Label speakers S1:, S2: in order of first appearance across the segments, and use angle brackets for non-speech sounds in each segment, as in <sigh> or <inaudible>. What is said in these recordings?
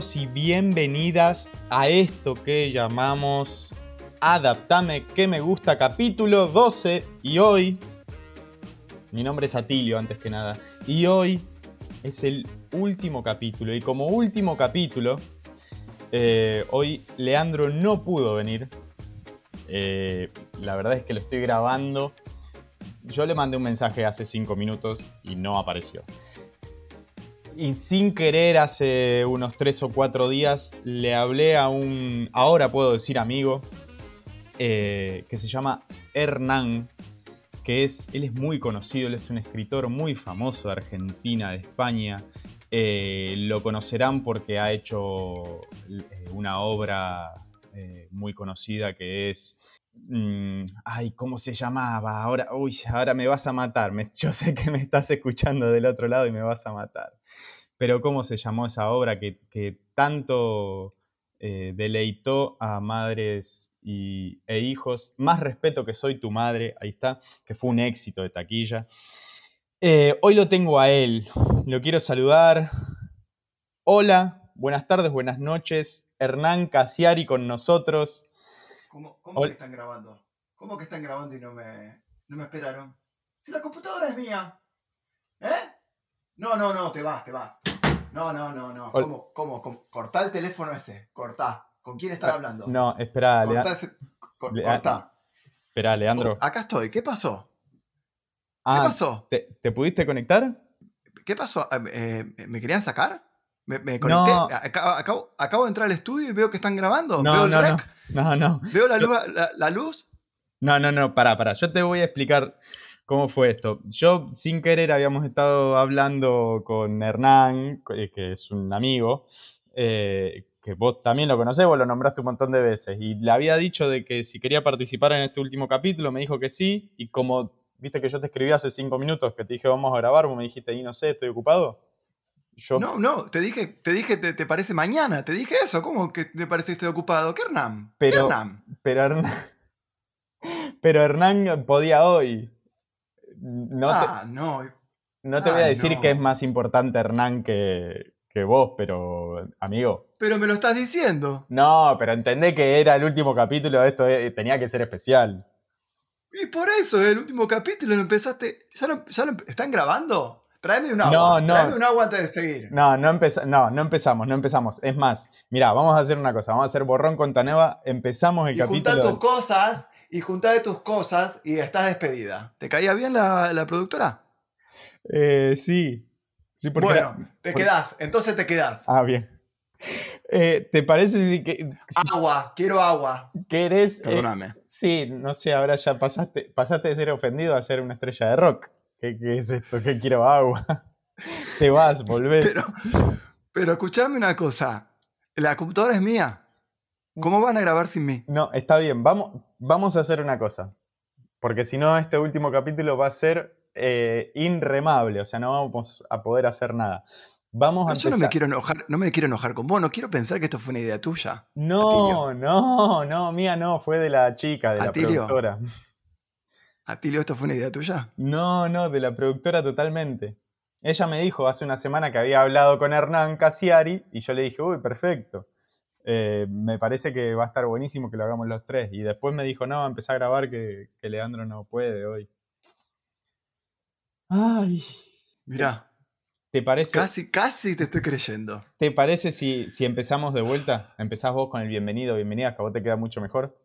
S1: Y bienvenidas a esto que llamamos Adaptame que me gusta capítulo 12 y hoy mi nombre es Atilio antes que nada. Y hoy es el último capítulo. Y como último capítulo eh, hoy Leandro no pudo venir. Eh, la verdad es que lo estoy grabando. Yo le mandé un mensaje hace 5 minutos y no apareció y sin querer hace unos 3 o 4 días le hablé a un, ahora puedo decir amigo, eh, que se llama Hernán, que es, él es muy conocido, él es un escritor muy famoso de Argentina, de España. Eh, lo conocerán porque ha hecho eh, una obra muy conocida que es mm, ay, ¿cómo se llamaba? Ahora, uy, ahora me vas a matar. <laughs> yo sé que me estás escuchando del otro lado y me vas a matar pero ¿cómo se llamó esa obra que, tanto eh, deleitó a madres y, e hijos? Más respeto que soy tu madre, ahí está, que fue un éxito de taquilla. Eh, hoy lo tengo a él, lo quiero saludar. Hola, buenas tardes, buenas noches. Hernán Casiari con nosotros.
S2: ¿Cómo, cómo que están grabando? ¿Cómo que están grabando y no me, no me esperaron? Si la computadora es mía. ¿Eh? No, no, no, te vas, te vas. No, no, no, no. ¿Cómo, cómo, Cortá el teléfono ese. Cortá. ¿Con quién están ah, hablando?
S1: No, espera,
S2: Cortá. Ese... cortá.
S1: Espera, Leandro.
S2: Oh, acá estoy. ¿Qué pasó? ¿Qué ah, pasó?
S1: ¿te, pudiste conectar?
S2: ¿Qué pasó? Eh, ¿Me querían sacar? ¿Me, conecté? Acabo, de entrar al estudio y veo que están grabando.
S1: No,
S2: ¿Veo
S1: el no, rec? no, no,
S2: ¿Veo la luz, la, luz?
S1: No, no, no, pará, pará. Yo te voy a explicar ¿Cómo fue esto? Yo, sin querer, habíamos estado hablando con Hernán, que es un amigo, eh, que vos también lo conocés, vos lo nombraste un montón de veces, y le había dicho de que si quería participar en este último capítulo, me dijo que sí, y como viste que yo te escribí hace cinco minutos que te dije vamos a grabar, vos me dijiste, y no sé, estoy ocupado.
S2: Yo... No, no, te dije, te dije, te, parece mañana, te dije eso, ¿cómo que te parece que estoy ocupado? ¿Qué Hernán?
S1: Pero, Hernán? Pero Hernán, <laughs> pero Hernán podía hoy.
S2: No ah, no.
S1: No te voy a decir que es más importante Hernán que, vos, pero amigo.
S2: Pero me lo estás diciendo.
S1: No, pero entendé que era el último capítulo, esto eh, tenía que ser especial.
S2: Y por eso, el último capítulo lo empezaste. ¿Ya lo, están grabando? Tráeme un agua. No, no. Tráeme un agua antes de seguir.
S1: No, no, no, no empezamos, no empezamos. Es más, mira, vamos a hacer una cosa. Vamos a hacer borrón con Taneva. Empezamos el
S2: y
S1: capítulo.
S2: tus cosas y juntá de tus cosas y estás despedida. ¿Te caía bien la, productora?
S1: Eh, sí. sí
S2: bueno, te quedás, entonces te quedás.
S1: Ah, bien. Eh, ¿Te parece si que...
S2: agua, quiero agua.
S1: ¿Querés?
S2: Eh, Perdóname.
S1: sí, no sé, ahora ya pasaste, pasaste de ser ofendido a ser una estrella de rock. ¿Qué, es esto? ¿Qué quiero agua? <laughs> Te vas, volvés.
S2: Pero, pero escuchame una cosa. La computadora es mía. ¿Cómo van a grabar sin mí?
S1: No, está bien. Vamos, vamos a hacer una cosa. Porque si no, este último capítulo va a ser eh, inremable. O sea, no vamos a poder hacer nada. Vamos a
S2: Yo no me quiero enojar, no me quiero enojar con vos, no quiero pensar que esto fue una idea tuya.
S1: No, no, no, mía no, fue de la chica, de la productora.
S2: Atilio, ¿esto fue una idea tuya?
S1: No, no, de la productora totalmente. Ella me dijo hace una semana que había hablado con Hernán Casiari y yo le dije, uy, perfecto. Eh, me parece que va a estar buenísimo que lo hagamos los tres. Y después me dijo, no, empecé a grabar que, Leandro no puede hoy. Ay.
S2: Mira.
S1: ¿Te parece?
S2: Casi, casi te estoy creyendo.
S1: ¿Te parece si, si empezamos de vuelta? Empezás vos con el bienvenido, bienvenida, que a vos te queda mucho mejor.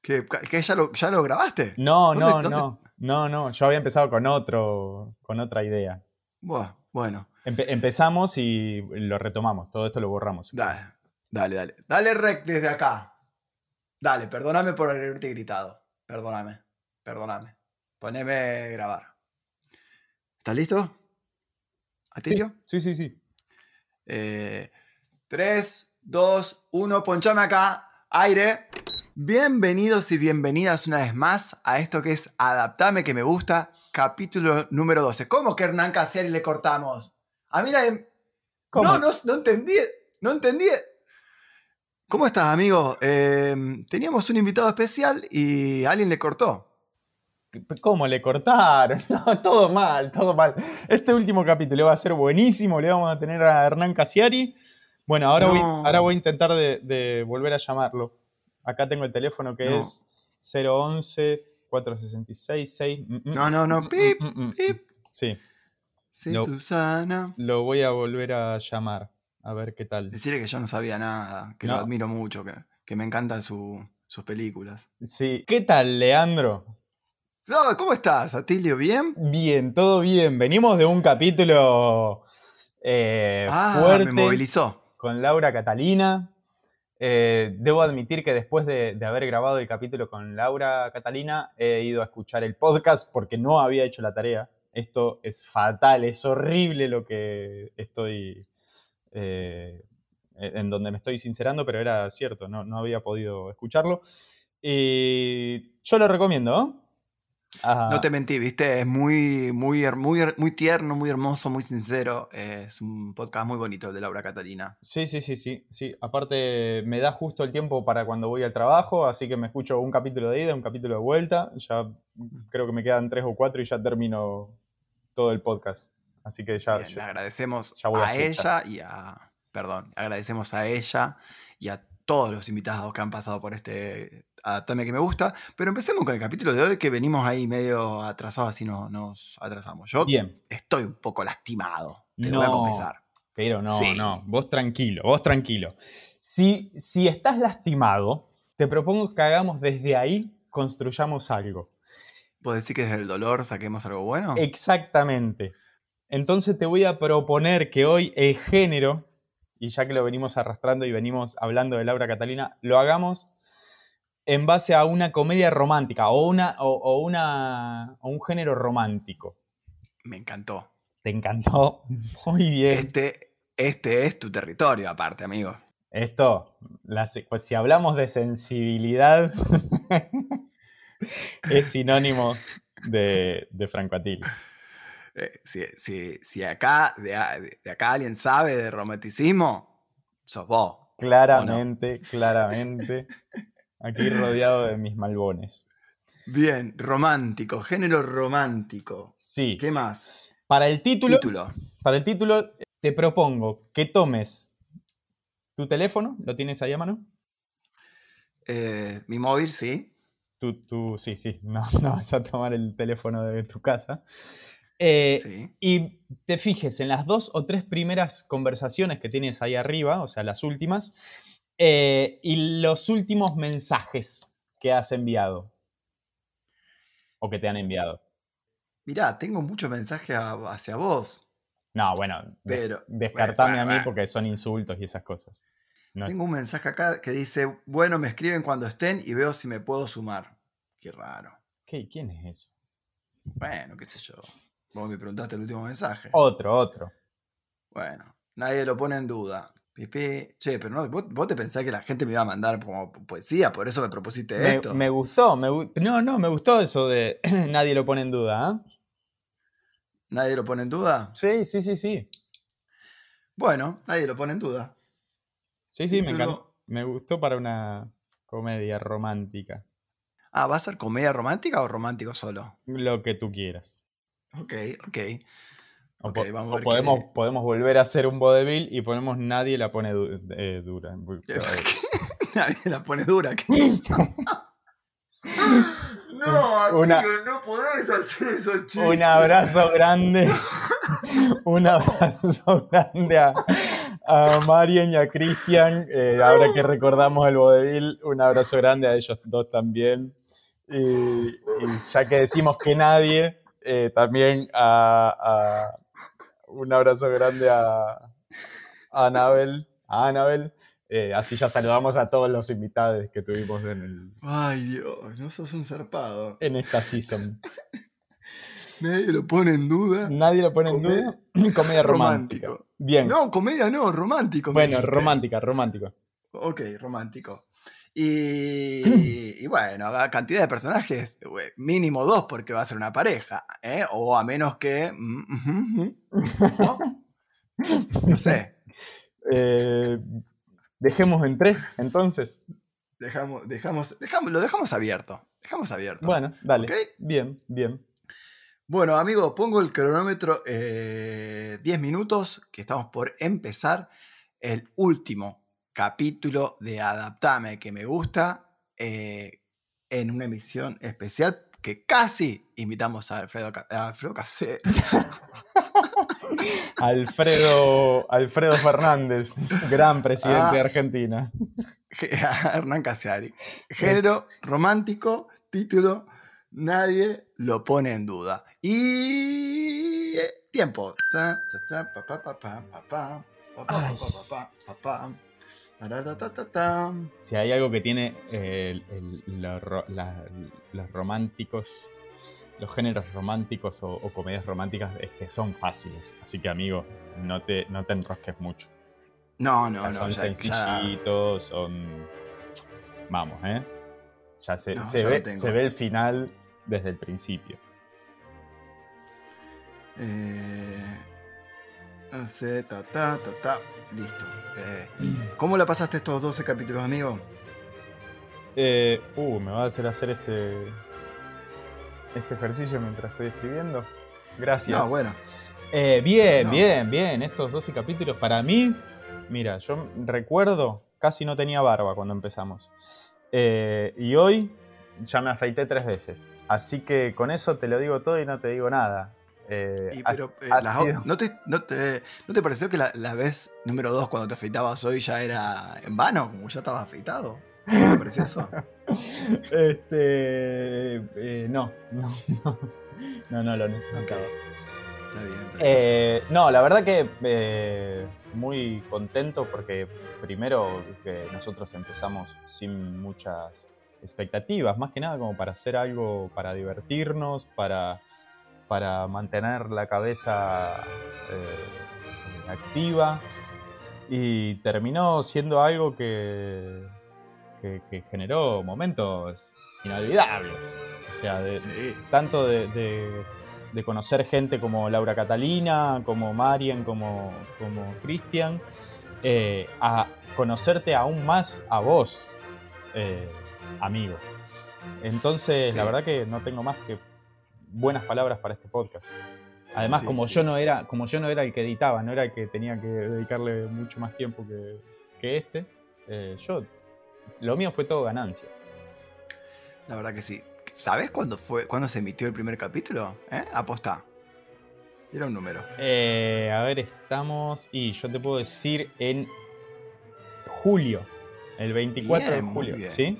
S2: ¿Que, ya, lo, ya lo grabaste?
S1: No, no, no. No, no. Yo había empezado con otro, con otra idea.
S2: bueno.
S1: empezamos y lo retomamos. Todo esto lo borramos.
S2: Dale. Dale, dale. Dale rec desde acá. Dale, perdóname por haberte gritado. Perdóname. Perdóname. Poneme grabar. ¿Estás listo? ¿Atilio?
S1: Sí, sí, sí.
S2: 3, 2, 1, ponchame acá. Aire. Bienvenidos y bienvenidas una vez más a esto que es Adaptame que me gusta, capítulo número 12. ¿Cómo que Hernán Casieri le cortamos? A mí nadie... No, no, no entendí. No entendí. ¿Cómo estás, amigo? Em, teníamos un invitado especial y alguien le cortó.
S1: ¿Cómo le cortaron? <laughs> No, todo mal, todo mal. Este último capítulo va a ser buenísimo. Le vamos a tener a Hernán Casiari. Bueno, ahora, voy, ahora voy a intentar de, de volver a llamarlo. Acá tengo el teléfono que
S2: No.
S1: es 011 466 6.
S2: No, no, no, pip, pip.
S1: Sí,
S2: Sí. Susana.
S1: lo voy a volver a llamar. A ver qué tal.
S2: Decirle que yo no sabía nada, que lo admiro mucho, que, que me encantan su- sus películas.
S1: Sí. ¿Qué tal, Leandro?
S2: ¿Cómo estás, Atilio? ¿Bien?
S1: Bien, todo bien. Venimos de un capítulo eh,
S2: ah,
S1: fuerte.
S2: me movilizó.
S1: con Laura Catalina. Eh, debo admitir que después de, de haber grabado el capítulo con Laura Catalina, he ido a escuchar el podcast porque no había hecho la tarea. Esto es fatal, es horrible lo que estoy. Eh, en donde me estoy sincerando, pero era cierto, no, no había podido escucharlo. Y yo lo recomiendo. ¿no? Ah,
S2: No te mentí, viste, es muy, muy, muy, muy tierno, muy hermoso, muy sincero. Es un podcast muy bonito el de Laura Catalina.
S1: Sí, sí, sí, sí, sí. Aparte me da justo el tiempo para cuando voy al trabajo, así que me escucho un capítulo de ida, un capítulo de vuelta. Ya creo que me quedan tres o cuatro y ya termino todo el podcast. Así que ya,
S2: Bien, le agradecemos
S1: ya a
S2: ella y a. Perdón, agradecemos a ella y a todos los invitados que han pasado por este Adaptame que me gusta. Pero empecemos con el capítulo de hoy que venimos ahí medio atrasados, así no, nos atrasamos. Yo
S1: bien.
S2: estoy un poco lastimado, te lo voy a confesar.
S1: Pero no,
S2: Sí.
S1: no, vos tranquilo, vos tranquilo. Si, si estás lastimado, te propongo que hagamos desde ahí, construyamos algo.
S2: ¿Puedo decir que desde el dolor saquemos algo bueno?
S1: Exactamente. Entonces te voy a proponer que hoy el género, y ya que lo venimos arrastrando y venimos hablando de Laura Catalina, lo hagamos en base a una comedia romántica o, una, o, o una, o un género romántico.
S2: Me encantó.
S1: Te encantó. <laughs> Muy bien.
S2: Este, este es tu territorio, aparte, amigo.
S1: Esto, la pues si hablamos de sensibilidad, <laughs> es sinónimo de, de Franco.
S2: Eh, si, si- si acá, de, acá alguien sabe de romanticismo, sos vos.
S1: Claramente, claramente. Aquí rodeado de mis malbones.
S2: Bien, romántico, género romántico.
S1: Sí.
S2: ¿Qué más?
S1: Para el título,
S2: Título.
S1: para el título, te propongo que tomes tu teléfono, ¿lo tienes ahí a mano?
S2: Eh, mi móvil, sí.
S1: Tu, tu- sí, sí, no, <laughs> no vas a tomar el teléfono de tu casa. Eh,
S2: sí.
S1: Y te fijes en las dos o tres primeras conversaciones que tienes ahí arriba, o sea, las últimas, eh, y los últimos mensajes que has enviado. O que te han enviado.
S2: Mirá, tengo muchos mensajes hacia vos.
S1: No, bueno,
S2: Pero,
S1: descartame
S2: bueno,
S1: a mí porque son insultos y esas cosas. No-
S2: Tengo un mensaje acá que dice, bueno, me escriben cuando estén y veo si me puedo sumar. Qué raro.
S1: ¿Qué? ¿Quién es eso?
S2: Bueno, qué sé yo. Vos me preguntaste el último mensaje.
S1: Otro, otro.
S2: Bueno, nadie lo pone en duda. Pipi, che, pero no, vos, vos te pensás que la gente me iba a mandar como poesía, por eso me propusiste
S1: Me,
S2: esto.
S1: me gustó, me no, no, me gustó eso de <clears throat> nadie lo pone en duda. ¿ah?
S2: ¿Nadie lo pone en duda?
S1: Sí, sí, sí, sí.
S2: Bueno, nadie lo pone en duda.
S1: Sí, sí, me encantó. Me gustó para una comedia romántica.
S2: Ah, ¿va a ser comedia romántica o romántico solo?
S1: Lo que tú quieras.
S2: Ok, ok.
S1: O,
S2: Ok,
S1: po-
S2: vamos
S1: o
S2: ver
S1: podemos, podemos volver a hacer un vodevil y ponemos nadie la pone du- eh, dura. <laughs> <laughs>
S2: nadie la pone dura. <laughs> no,
S1: Una-
S2: Atilio, no podés hacer eso, chistes.
S1: Un abrazo grande. un abrazo grande a, a Marian y a Cristian. eh, ahora que recordamos el vodevil, un abrazo grande a ellos dos también. Y, y ya que decimos que nadie, eh, también a, a- un abrazo grande a, a Anabel. A Anabel. Eh, así ya saludamos a todos los invitados que tuvimos en, el-
S2: Ay, Dios, no sos un zarpado.
S1: en esta season. <laughs>
S2: Nadie lo pone en duda.
S1: Nadie lo pone en duda. <clears throat> Comedia romántica.
S2: Romántico.
S1: Bien.
S2: No, comedia no, romántico.
S1: bueno,
S2: dijiste.
S1: romántica, romántico.
S2: Ok, romántico. Y, y bueno, cantidad de personajes, mínimo dos porque va a ser una pareja, ¿eh? O a menos que... mm, ¿no? No sé, <laughs>
S1: Eh, dejemos en tres, entonces.
S2: dejamos, dejamos, dejamos, lo dejamos abierto. dejamos abierto.
S1: Bueno, dale.
S2: ¿Ok?
S1: Bien, bien.
S2: Bueno, amigo, pongo el cronómetro eh, 10 minutos, que estamos por empezar el último capítulo de Adaptame que me gusta eh, en una emisión especial que casi invitamos a Alfredo, a Alfredo Casero.
S1: Alfredo, Alfredo Fernández, gran presidente
S2: ah,
S1: de Argentina.
S2: Hernán Casiari. Género romántico, título, nadie lo pone en duda. Y tiempo.
S1: Ay. Si hay algo que tiene eh, el- el- lo ro- la- los románticos, los géneros románticos o, o comedias románticas es que son fáciles. Así que, amigo, no te, no te enrosques mucho.
S2: No, no, no.
S1: son
S2: ya- ya-
S1: sencillitos, son. Vamos, ¿eh? Ya se,
S2: No,
S1: se ve, se ve el final desde el principio.
S2: Eh, sé, ta, ta, ta, ta. Listo. Eh, ¿Cómo la pasaste estos 12 capítulos, amigo?
S1: Eh, uh, me va a hacer hacer este. Este ejercicio mientras estoy escribiendo. Gracias.
S2: No, bueno.
S1: Eh, bien,
S2: No.
S1: bien, bien. Estos 12 capítulos para mí. Mira, yo recuerdo, casi no tenía barba cuando empezamos. Eh, y hoy ya me afeité tres veces. Así que con eso te lo digo todo y no te digo nada. Eh,
S2: Y
S1: ha-
S2: pero, eh,
S1: ha sido-
S2: ¿no, te, no, te, ¿No te pareció que la, la vez número 2 cuando te afeitabas hoy ya era en vano? Como ya estabas afeitado. ¿No te pareció eso? <laughs>
S1: Este. eh, no, no, <laughs> no. No, no lo necesitaba.
S2: Está bien, está bien.
S1: Eh, no, la verdad que eh, muy contento porque primero que nosotros empezamos sin muchas expectativas, más que nada como para hacer algo, para divertirnos, para, para mantener la cabeza eh, activa y terminó siendo algo que, que, que generó momentos inolvidables. O sea, de,
S2: Sí.
S1: tanto de, de- de conocer gente como Laura Catalina, como Marian, como, como Cristian, eh, a conocerte aún más a vos, eh, amigo. Entonces,
S2: Sí.
S1: la verdad que no tengo más que buenas palabras para este podcast. Además,
S2: Sí,
S1: como
S2: sí.
S1: yo no era, como yo no era el que editaba, no era el que tenía que dedicarle mucho más tiempo que, que este, eh, yo lo mío fue todo ganancia.
S2: La verdad que sí. ¿Sabes cuándo fue, cuándo se emitió el primer capítulo? ¿Eh? Apostá. Era un número.
S1: Eh, a ver, estamos. Y yo te puedo decir en julio. El 24
S2: Bien,
S1: de julio. ¿Sí?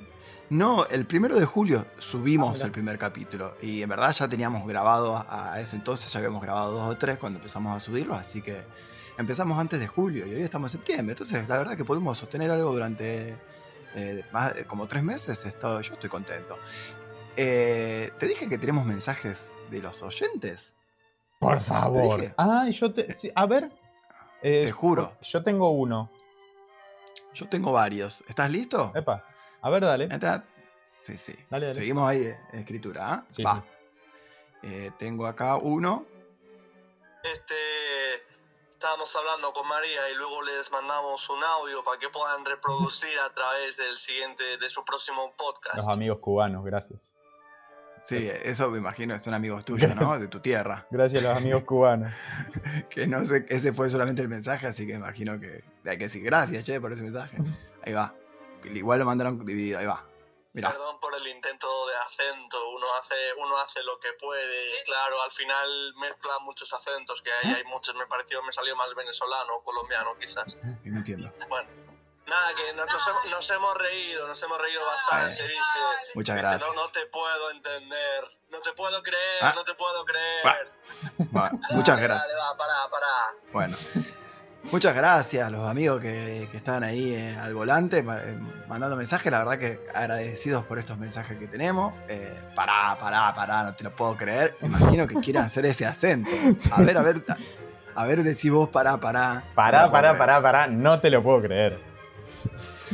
S2: No, el primero de julio subimos
S1: Ah,
S2: el primer capítulo. Y en verdad ya teníamos grabado a, ese entonces, ya habíamos grabado dos o tres cuando empezamos a subirlo, así que empezamos antes de julio y hoy estamos en septiembre. Entonces, la verdad que pudimos sostener algo durante eh, más de- como tres meses. Yo estoy contento. Eh, te dije que tenemos mensajes de los oyentes.
S1: Por favor. Ah, y yo te. sí, a ver. eh,
S2: Te juro.
S1: Yo tengo uno.
S2: Yo tengo varios. ¿Estás listo?
S1: Epa. A ver, dale.
S2: ¿Neta? Sí, sí.
S1: Dale, dale.
S2: Seguimos ahí, eh, escritura. ¿ah?
S1: Sí,
S2: Va.
S1: sí.
S2: Eh, tengo acá uno.
S3: Este, estábamos hablando con María y luego les mandamos un audio para que puedan reproducir a través del siguiente, de su próximo podcast.
S1: Los amigos cubanos, gracias.
S2: Sí, eso me imagino, son amigos tuyos, ¿no? De tu tierra.
S1: Gracias a los amigos cubanos. <laughs>
S2: Que no sé, ese fue solamente el mensaje, así que imagino que hay que decir gracias, che, por ese mensaje. Ahí <laughs> va. Igual lo mandaron dividido, ahí va. Mirá.
S3: Perdón por el intento de acento, uno hace, uno hace lo que puede. Claro, al final mezcla muchos acentos, que hay, hay muchos, me pareció, me salió más venezolano o colombiano quizás.
S2: No entiendo.
S3: Bueno, nada, que nos, nos hemos- nos hemos reído, nos hemos reído bastante,
S2: Eh,
S3: ¿viste?
S2: Muchas gracias.
S3: No, no te puedo entender, no te puedo creer,
S2: Ah.
S3: no te puedo creer.
S2: Va. Va, muchas gracias.
S3: Dale, va, pará, pará.
S2: Bueno. Muchas gracias a los amigos que, que estaban ahí eh, al volante eh, mandando mensajes. La verdad que agradecidos por estos mensajes que tenemos. Eh, pará, pará, pará, no te lo puedo creer. Imagino que quieran hacer ese acento. <laughs> A ver, a ver, a, ver, decí vos, pará, pará.
S1: Pará, pará, pará, pará. No te lo puedo creer.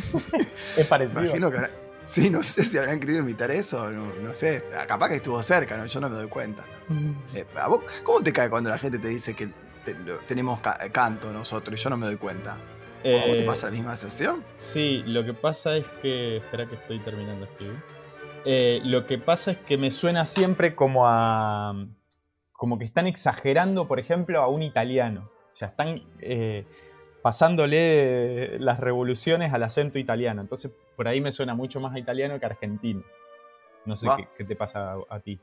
S1: <laughs> es parecido.
S2: Imagino que. Sí, no sé si habían querido imitar eso. No, no sé. Capaz que estuvo cerca, ¿no? yo no me doy cuenta. ¿a vos ¿Cómo te cae cuando la gente te dice que te- tenemos ca- canto nosotros y yo no me doy cuenta? ¿A vos te
S1: Eh,
S2: pasa la misma sensación?
S1: Sí, lo que pasa es que. Espera que estoy terminando de escribir. Eh, lo que pasa es que me suena siempre como a. como que están exagerando, por ejemplo, a un italiano. O sea, están eh, pasándole las revoluciones al acento italiano. Entonces, por ahí me suena mucho más a italiano que a argentino. No sé qué, qué te pasa a, a ti.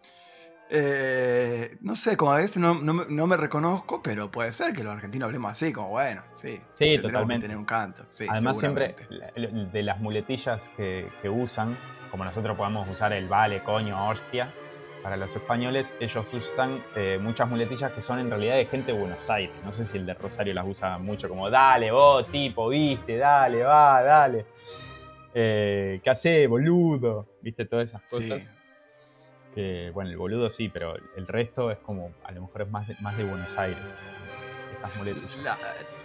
S2: Eh, no sé, como a veces no, no me- no me reconozco, pero puede ser que los argentinos hablemos así, como bueno, sí.
S1: Sí,
S2: que
S1: totalmente.
S2: tener un canto. sí,
S1: Además, siempre de las muletillas que, que usan, como nosotros podemos usar el vale, coño, hostia, para los españoles, ellos usan eh, muchas muletillas que son en realidad de gente de Buenos Aires. No sé si el de Rosario las usa mucho, como dale, vos, tipo, viste, dale, va, dale. Eh, ¿Qué hace, boludo? ¿Viste? Todas esas
S2: Sí.
S1: Que, bueno, el boludo sí, pero el resto es como, a lo mejor es más de, más de Buenos Aires. Esas muletillas.
S2: La,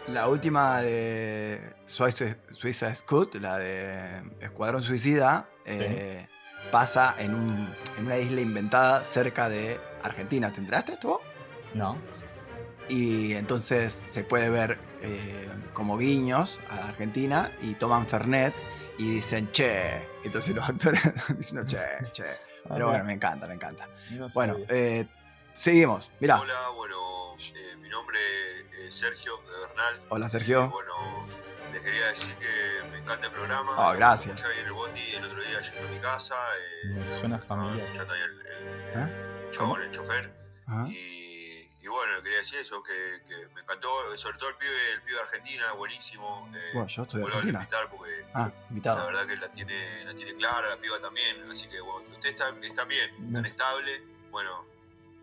S2: la última de Suiza, Suiza Scout, la de Escuadrón Suicida, eh, pasa en, un- en una isla inventada cerca de Argentina. ¿Te enteraste esto?
S1: ¿No?
S2: Y entonces se puede ver eh, como guiños a Argentina y toman Fernet y dicen che. Entonces los actores <laughs> diciendo che, che. Pero bueno, me encanta, me encanta.
S1: No
S2: Bueno, eh, seguimos. Mirá.
S3: Hola, bueno, eh, mi nombre es Sergio Bernal.
S2: Hola,
S3: Eh,
S2: Sergio.
S3: bueno, les quería decir que me encanta el programa.
S2: Oh, gracias.
S3: Escuché ahí en el bondi el otro día yendo a mi casa. eh,
S1: Me suena familiar.
S3: escuchando ahí el, el
S2: ¿Eh?
S3: chabón, el chofer.
S2: Ajá.
S3: Y, y bueno, quería decir eso, que, que me encantó, sobre todo el pibe, el pibe de Argentina, buenísimo. eh,
S2: Bueno, yo estoy de
S3: vuelvo a
S2: Argentina.
S3: porque
S2: Ah,
S3: la
S2: invitado.
S3: verdad que la tiene, la tiene clara, la piba también. Así que bueno, ustedes están, están bien, estables. Bueno,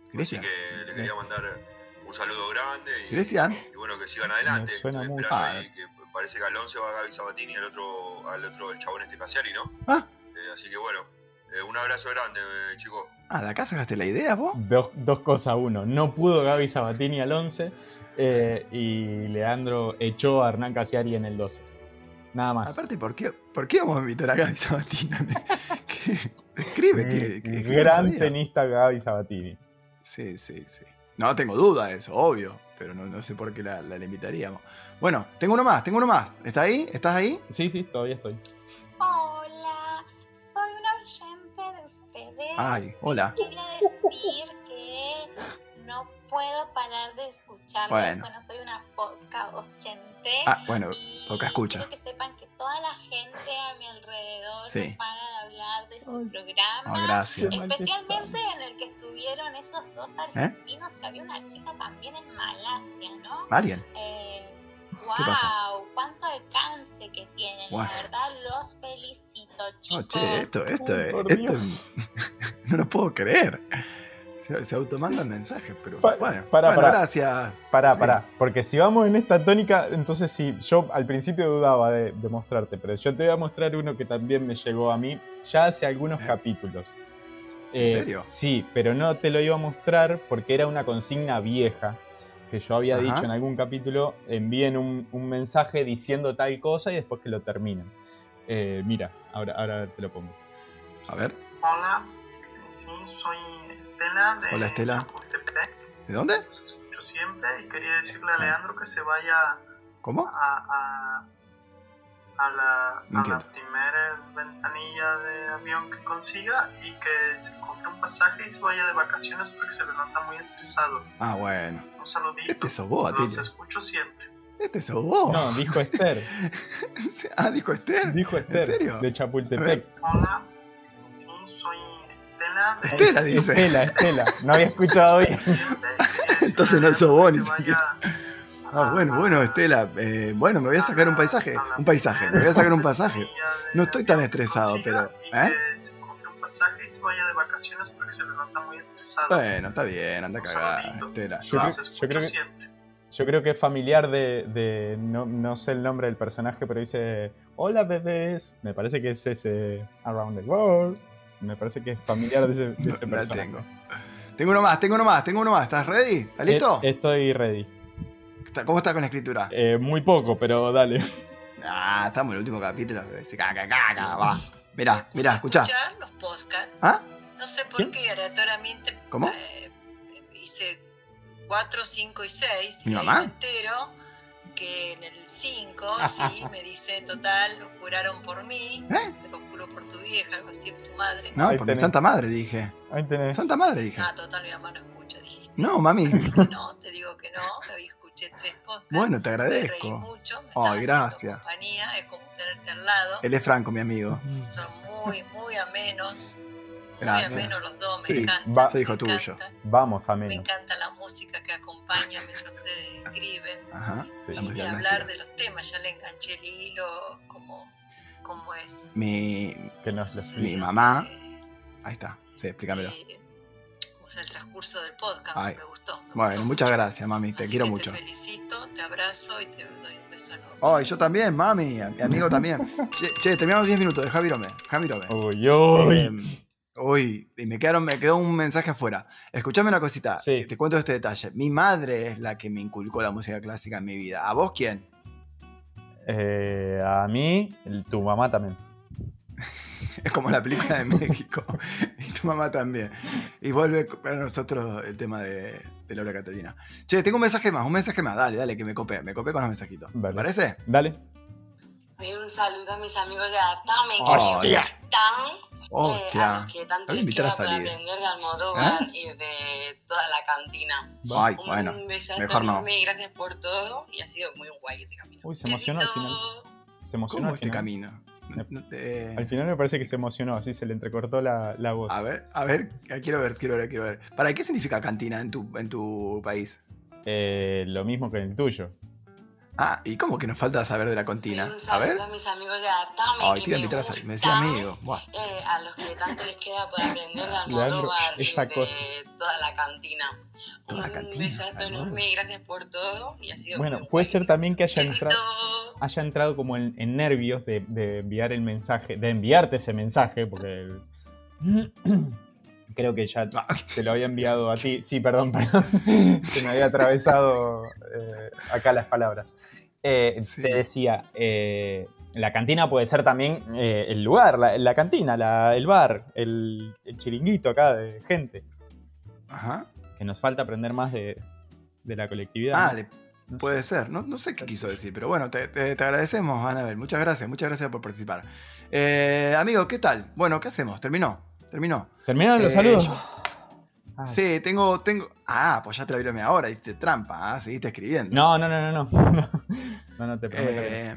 S3: así
S2: Cristian.
S3: que les quería mandar un saludo grande. Y,
S2: Cristian.
S3: y bueno, que sigan adelante.
S1: Me suena mucho.
S3: esperando
S2: Ah.
S3: que parece que al 11 va Gaby Sabatini y al otro, al otro el chabón este Casiari, ¿no?
S2: Ah.
S3: Eh, así que bueno, eh, un abrazo grande, eh, chicos.
S2: Ah, ¿de acá sacaste la idea vos?
S1: Dos, dos cosas. Uno, no pudo Gaby Sabatini al 11 eh, y Leandro echó a Hernán Casiari en el 12. Nada más.
S2: Aparte, ¿por qué, ¿por qué vamos a invitar a Gaby Sabatini? <laughs> Escribe,
S1: Gran
S2: sabía.
S1: tenista Gaby Sabatini.
S2: Sí, sí, sí. No tengo duda de eso, obvio. Pero no, no sé por qué la, la invitaríamos. Bueno, tengo uno más, tengo uno más. ¿Está ahí? ¿Estás ahí?
S1: Sí, sí, todavía estoy.
S4: Hola,
S2: Ay, hola.
S4: Quería decir que no puedo parar de escucharlos.
S2: Bueno.
S4: Bueno, soy una podcast oyente.
S2: Ah, bueno, poca escucha.
S4: Quiero que sepan que toda la gente a mi alrededor
S2: Sí.
S4: no para de hablar de su
S1: Ay.
S4: programa.
S2: Oh, gracias.
S4: Especialmente en el que estuvieron esos
S2: ¿Eh?
S4: dos argentinos, que había una chica también en Malasia, ¿no?
S2: Marian.
S4: Eh,
S2: ¿Qué pasa?
S4: wow, cuánto alcance que tienen.
S2: Bueno.
S4: La verdad, los felicito,
S2: Oh,
S4: chicos.
S2: che, esto, esto,
S1: por
S2: esto
S1: Dios. <laughs>
S2: no lo puedo creer. Se, se automandan mensajes, pero
S1: Pa-
S2: bueno,
S1: para,
S2: bueno,
S1: para.
S2: gracias.
S1: Pará,
S2: Sí.
S1: pará. Porque si vamos en esta tónica, entonces sí, yo al principio dudaba de, de mostrarte, pero yo te voy a mostrar uno que también me llegó a mí ya hace algunos
S2: ¿Eh?
S1: capítulos.
S2: ¿En
S1: Eh,
S2: serio?
S1: Sí, pero no te lo iba a mostrar porque era una consigna vieja que yo había
S2: Ajá.
S1: dicho en algún capítulo, envíen un, un mensaje diciendo tal cosa y después que lo terminen. Eh, mira, ahora, ahora te lo pongo.
S2: A ver,
S5: Hola, sí, soy Estela de
S2: Hola, Estela. ¿de dónde?
S5: Los escucho siempre y quería decirle a Leandro que se vaya
S2: ¿Cómo?
S5: a, a, a la,
S2: No
S5: a la primera ventanilla de avión que consiga y que se compre un pasaje y se vaya de vacaciones porque se le nota muy estresado.
S2: Ah, bueno.
S5: Un saludito.
S2: Este sos vos,
S5: Los escucho siempre.
S2: Este sos vos.
S1: No, dijo Esther. <laughs>
S2: ah, dijo Esther.
S1: Dijo Esther.
S2: serio?
S1: De Chapultepec.
S5: Hola, sí, soy Estela de
S2: Estela dice.
S1: Estela, Estela. No había escuchado bien. <laughs>
S2: Entonces no sos vos ni
S5: Que
S2: siquiera.
S5: vaya
S2: Ah, bueno, bueno, Estela. eh, bueno, me voy a sacar un paisaje. Un paisaje. Me voy a sacar un pasaje. No estoy tan estresado, pero. ¿Eh? Bueno, está bien, anda a cagar, Estela.
S1: Yo creo- yo creo que- Yo creo que es familiar de, de- no, no sé el nombre del personaje, pero dice, hola bebés. Me parece que es ese Around the World. Me parece que es familiar de ese, de ese
S2: no
S1: personaje.
S2: tengo. Tengo uno más, tengo uno más, tengo uno más. ¿Estás ready? ¿Estás listo?
S1: Eh, estoy ready.
S2: ¿Cómo está con la escritura?
S1: Eh, muy poco, pero dale.
S2: Ah, estamos en el último capítulo. Dice caca, caca, va. Mirá, mirá, escuchá.
S6: escuchar los podcasts.
S2: ¿Ah?
S6: No sé por
S1: ¿Quién?
S6: qué aleatoriamente
S2: ¿Cómo?
S6: eh, hice 4, 5 y 6.
S2: ¿Mi
S6: y
S2: mamá?
S6: me entero que en el 5, sí, <laughs> me dice, total, lo juraron por mí,
S2: ¿Eh?
S6: te lo juro por tu vieja, algo así, por tu madre.
S2: No,
S1: Ahí
S2: por mi
S1: tenés.
S2: Santa Madre dije.
S1: Ahí tenés.
S2: Santa Madre dije.
S6: Ah, total, mi mamá no escucha, dijiste.
S2: No, mami. <laughs>
S6: No, te digo que no, hoy escuché tres podcasts.
S2: Bueno, te
S6: me reí
S2: agradezco.
S6: mucho, me
S2: Ay,
S6: estás haciendo
S2: gracias.
S6: compañía, es como tenerte al lado.
S2: Él es Franco, mi amigo.
S6: Son muy, muy amenos. Muy
S2: Gracias.
S6: amenos los dos, me
S2: Sí,
S6: encanta.
S1: va-
S2: soy hijo
S6: me
S2: tuyo.
S6: encanta.
S1: Vamos a
S6: Me encanta la música que acompaña mientras ustedes escriben.
S2: Ajá.
S1: Sí.
S6: Y
S2: música
S6: hablar de los temas, ya le enganché el hilo, como, como es.
S2: Mi.
S1: Que nos lo.
S2: Mi mamá- Ahí está. Sí, explícamelo.
S6: eh, como es el transcurso del podcast,
S2: Ay.
S6: me gustó. me
S2: Bueno,
S6: gustó
S2: muchas
S6: mucho.
S2: gracias, mami. Te
S6: Así
S2: quiero mucho.
S6: Te felicito, te abrazo y te doy un beso enorme.
S2: Oh, y yo también, mami. a Mi amigo también. <laughs> Che, che, terminamos 10 minutos. Deja virome. Deja virome.
S1: Uy, uy.
S2: Eh, uy, y me, quedaron, me quedó un mensaje afuera. Escuchame una cosita.
S1: Sí.
S2: Te cuento este detalle. Mi madre es la que me inculcó la música clásica en mi vida. ¿A vos quién?
S1: Eh, a mí, tu mamá también. <laughs>
S2: Es como la película de México. <laughs> tu mamá también. Y vuelve para nosotros el tema de, de Laura Catalina. Che, tengo un mensaje más, un mensaje más. Dale, dale, que me copé. Me copé con los mensajitos. ¿Te
S1: Dale.
S2: parece?
S1: Dale.
S7: Un saludo a mis amigos de Adaptame, que
S2: Hostia.
S7: están eh, a
S2: Hostia.
S7: los que tanto
S2: Te voy a
S7: les
S2: invitar a salir.
S7: aprender de Almodóvar y de toda la cantina.
S2: Ay,
S7: un
S2: bueno.
S7: besazo
S2: mejor no.
S7: enorme gracias por todo y ha sido muy guay este camino.
S1: Uy, se emocionó al final. Se emocionó
S2: ¿Cómo
S1: al
S2: este
S1: final.
S2: camino? Te-
S1: Al final me parece que se emocionó, así se le entrecortó la, la voz.
S2: A ver, a ver, quiero ver, quiero ver, quiero ver. ¿Para qué significa cantina en tu, en tu país?
S1: Eh, lo mismo que en el tuyo.
S2: Ah, ¿y cómo que nos falta saber de la
S7: Un
S2: cantina? A ver.
S7: a mis amigos de Adaptame,
S2: Ay, te invitar a. Me decía amigo. Buah.
S7: eh, a los que tanto les queda por aprender de <laughs> y <laughs>
S1: esa
S7: de
S1: cosa.
S7: toda la cantina.
S2: Toda la
S7: un
S2: cantina,
S7: besazo
S2: Almodóvar.
S7: enorme y gracias por todo y ha sido
S1: Bueno, puede ser también que haya entrado, haya entrado como en, en nervios de, de enviar el mensaje, de enviarte ese mensaje, porque el- <clears throat> creo que ya
S2: Ah,
S1: te lo había enviado a ti. Sí, perdón, <laughs> perdón. Se me había atravesado eh, acá las palabras. Eh,
S2: Sí.
S1: Te decía, eh, la cantina puede ser también el lugar, la, la cantina, la- el bar, el, el chiringuito acá de gente.
S2: Ajá.
S1: Que nos falta aprender más de, de la colectividad.
S2: Ah,
S1: ¿no?
S2: de- puede ser. No, no sé qué quiso decir, pero bueno, te, te- te agradecemos, Anabel. Muchas gracias, muchas gracias por participar. Amigo, ¿qué tal? Bueno, ¿qué hacemos? ¿Terminó? ¿Terminó?
S1: ¿Terminaron los
S2: Eh,
S1: saludos?
S2: yo-. Sí, tengo, tengo. Ah, pues ya te la virome ahora, hiciste trampa, ah, seguiste escribiendo.
S1: No, no, no, no, no. <laughs> No, no, te
S2: Eh,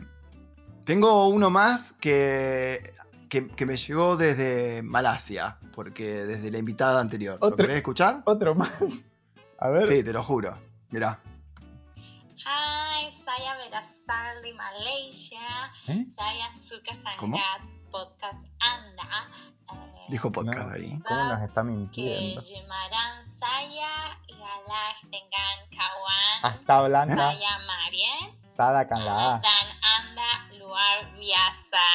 S2: tengo uno más que, que, que me llegó desde Malasia, porque desde la invitada anterior. ¿Lo
S1: Otro-
S2: querés escuchar?
S1: Otro más. A ver.
S2: Sí, te lo juro. Mirá.
S4: Hai, saya berasal di Malaysia.
S1: ¿Eh?
S4: Saya suka sangat podcast Anda.
S2: Dijo podcast
S1: No.
S2: ahí.
S1: ¿Cómo nos está
S4: que
S1: mintiendo? Hasta blanca, tada
S4: dan Anda biasa.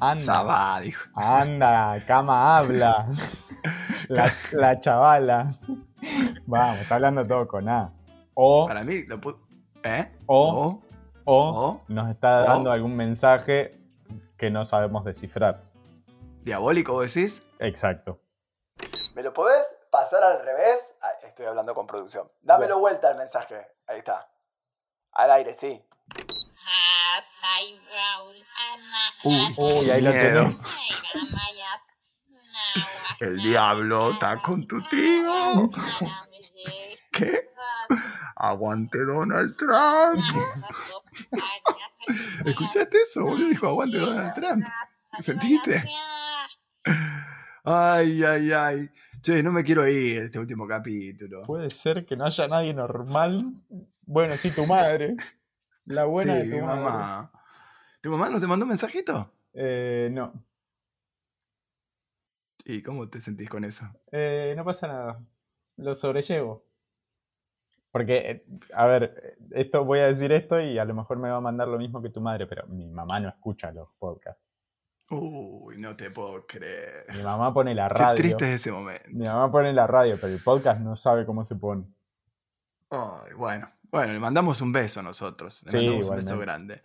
S1: Anda,
S2: Sabá, dijo.
S1: anda, cama habla. <laughs> La, la chavala. Vamos, está hablando todo con A. O,
S2: Para mí, lo pu- ¿Eh?
S1: o,
S2: O,
S1: o
S2: o,
S1: nos está
S2: o.
S1: dando algún mensaje que no sabemos descifrar.
S2: Diabólico, vos decís.
S1: Exacto.
S2: ¿Me lo podés pasar al revés? Ah, estoy hablando con producción. Dámelo vuelta al mensaje. Ahí está. Al aire, sí.
S4: Ah,
S2: Uy,
S1: Uy, ahí lo
S2: miedo. <laughs> El diablo está con tu tío. <laughs> ¿Qué? Aguante Donald Trump. <laughs> ¿Escuchaste eso? Boludo dijo aguante Donald Trump. ¿Sentiste? Ay, ay, ay. Che, no me quiero ir este último capítulo.
S1: Puede ser que no haya nadie normal. Bueno, sí, tu madre. La buena
S2: sí,
S1: de tu
S2: mi
S1: madre.
S2: mamá. ¿Tu mamá no te mandó un mensajito?
S1: Eh, no.
S2: ¿Y cómo te sentís con eso?
S1: Eh, no pasa nada. Lo sobrellevo. Porque, eh, a ver, esto voy a decir esto y a lo mejor me va a mandar lo mismo que tu madre, pero mi mamá no escucha los podcasts.
S2: Uy, no te puedo creer.
S1: Mi mamá pone la
S2: Qué
S1: radio.
S2: triste es ese momento.
S1: Mi mamá pone la radio, pero el podcast no sabe cómo se pone.
S2: Ay, bueno, bueno, le mandamos un beso a nosotros. Le
S1: Sí,
S2: mandamos un beso grande.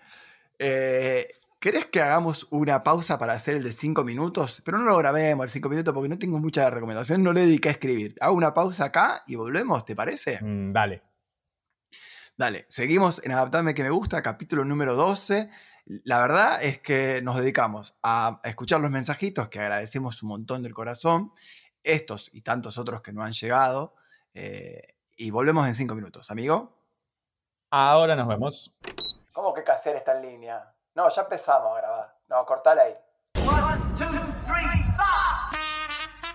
S2: Eh, ¿Querés que hagamos una pausa para hacer el de 5 minutos? Pero no lo grabemos el 5 minutos porque no tengo mucha recomendación, no le dediqué a escribir. Hago una pausa acá y volvemos, ¿te parece?
S1: Mm, dale.
S2: Dale, seguimos en Adaptarme que me gusta, capítulo número 12. La verdad es que nos dedicamos a escuchar los mensajitos que agradecemos un montón del corazón, estos y tantos otros que no han llegado. eh, y volvemos en cinco minutos, amigo.
S1: Ahora nos vemos.
S2: ¿Cómo que Caser está en línea? No, ya empezamos a grabar. No, cortale ahí.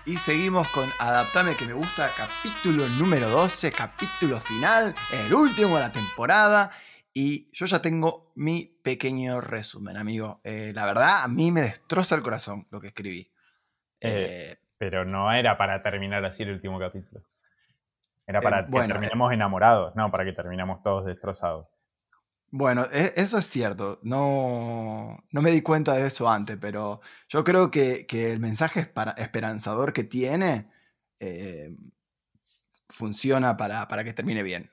S2: Y seguimos con Adaptame que me gusta, capítulo número 12, capítulo final, el último de la temporada. Y yo ya tengo mi pequeño resumen, amigo. Eh, la verdad, a mí me destroza el corazón lo que escribí. Eh,
S1: Pero no era para terminar así el último capítulo. Era para
S2: Eh,
S1: que terminemos enamorados, no para que terminemos todos destrozados.
S2: Bueno, e- eso es cierto. No, no me di cuenta de eso antes, pero yo creo que, que el mensaje esperanzador que tiene eh, funciona para, para que termine bien.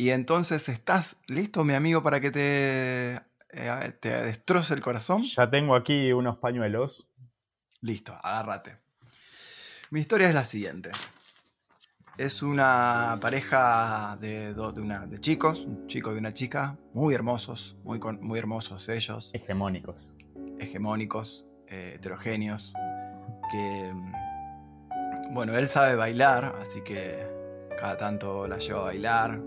S2: Y entonces, ¿estás listo, mi amigo, para que te, eh, te destroce el corazón?
S1: Ya tengo aquí unos pañuelos.
S2: Listo, agárrate. Mi historia es la siguiente. Es una pareja de, do- de, una- de chicos, un chico y una chica, muy hermosos, muy, con- muy hermosos ellos,
S1: hegemónicos.
S2: hegemónicos, eh, heterogéneos, que, mm, bueno, él sabe bailar, así que cada tanto la lleva a bailar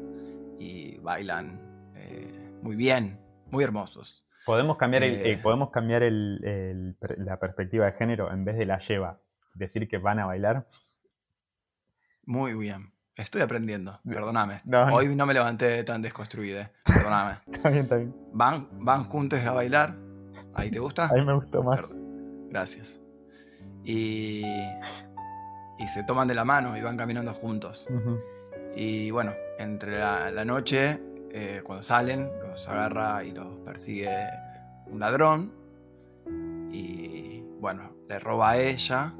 S2: y bailan eh, muy bien, muy hermosos.
S1: Podemos cambiar, el,
S2: Eh.
S1: eh, podemos cambiar el- la perspectiva de género en vez de la lleva. Decir que van a bailar.
S2: Muy bien. Estoy aprendiendo, perdóname.
S1: No, no.
S2: Hoy no me levanté tan desconstruido, perdóname. <laughs>
S1: Está bien, está bien.
S2: Van, van juntos a bailar. ¿Ahí te gusta? <laughs>
S1: A mí me gustó más.
S2: Gracias. Y, y se toman de la mano y van caminando juntos. Y bueno, entre la, noche, eh, cuando salen, los agarra y los persigue un ladrón. Y bueno, le roba a ella.